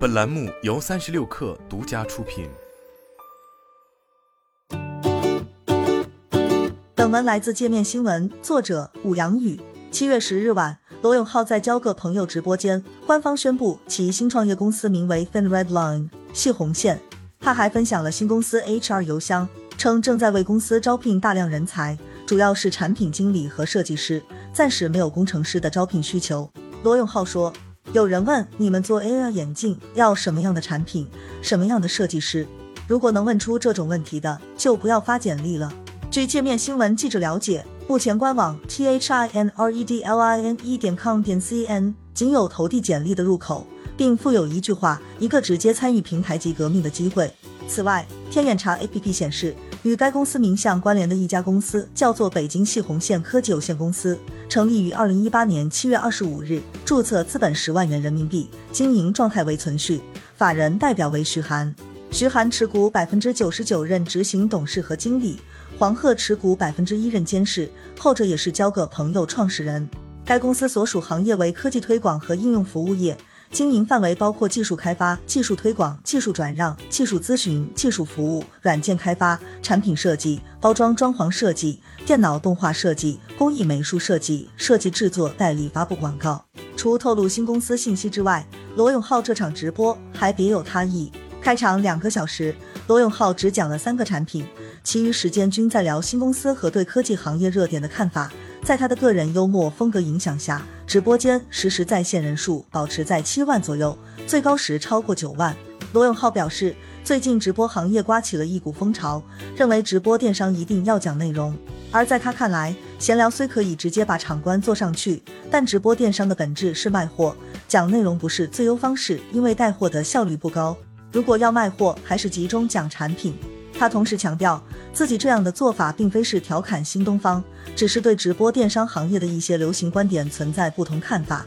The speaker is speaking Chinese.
本栏目由三十六氪独家出品。本文来自界面新闻，作者武阳宇。七月十日晚，罗永浩在交个朋友直播间官方宣布其新创业公司名为 Thin Red Line 细红线。他还分享了新公司 HR 邮箱，称正在为公司招聘大量人才，主要是产品经理和设计师，暂时没有工程师的招聘需求。罗永浩说。有人问你们做 AR 眼镜要什么样的产品，什么样的设计师？如果能问出这种问题的，就不要发简历了。据界面新闻记者了解，目前官网 t h i n r e d l i n e 点 com 点 c n 仅有投递简历的入口，并附有一句话：一个直接参与平台级革命的机会。此外，天眼查 APP 显示。与该公司名相关联的一家公司叫做北京细红线科技有限公司，成立于二零一八年七月二十五日，注册资本十万元人民币，经营状态为存续，法人代表为徐涵，徐涵持股百分之九十九，任执行董事和经理，黄鹤持股百分之一，任监事，后者也是交个朋友创始人。该公司所属行业为科技推广和应用服务业。经营范围包括技术开发、技术推广、技术转让、技术咨询、技术服务、软件开发、产品设计、包装装潢设计、电脑动画设计、工艺美术设计、设计制作、代理发布广告。除透露新公司信息之外，罗永浩这场直播还别有他意。开场两个小时，罗永浩只讲了三个产品，其余时间均在聊新公司和对科技行业热点的看法。在他的个人幽默风格影响下，直播间实时在线人数保持在七万左右，最高时超过九万。罗永浩表示，最近直播行业刮起了一股风潮，认为直播电商一定要讲内容。而在他看来，闲聊虽可以直接把场观做上去，但直播电商的本质是卖货，讲内容不是最优方式，因为带货的效率不高。如果要卖货，还是集中讲产品。他同时强调，自己这样的做法并非是调侃新东方，只是对直播电商行业的一些流行观点存在不同看法。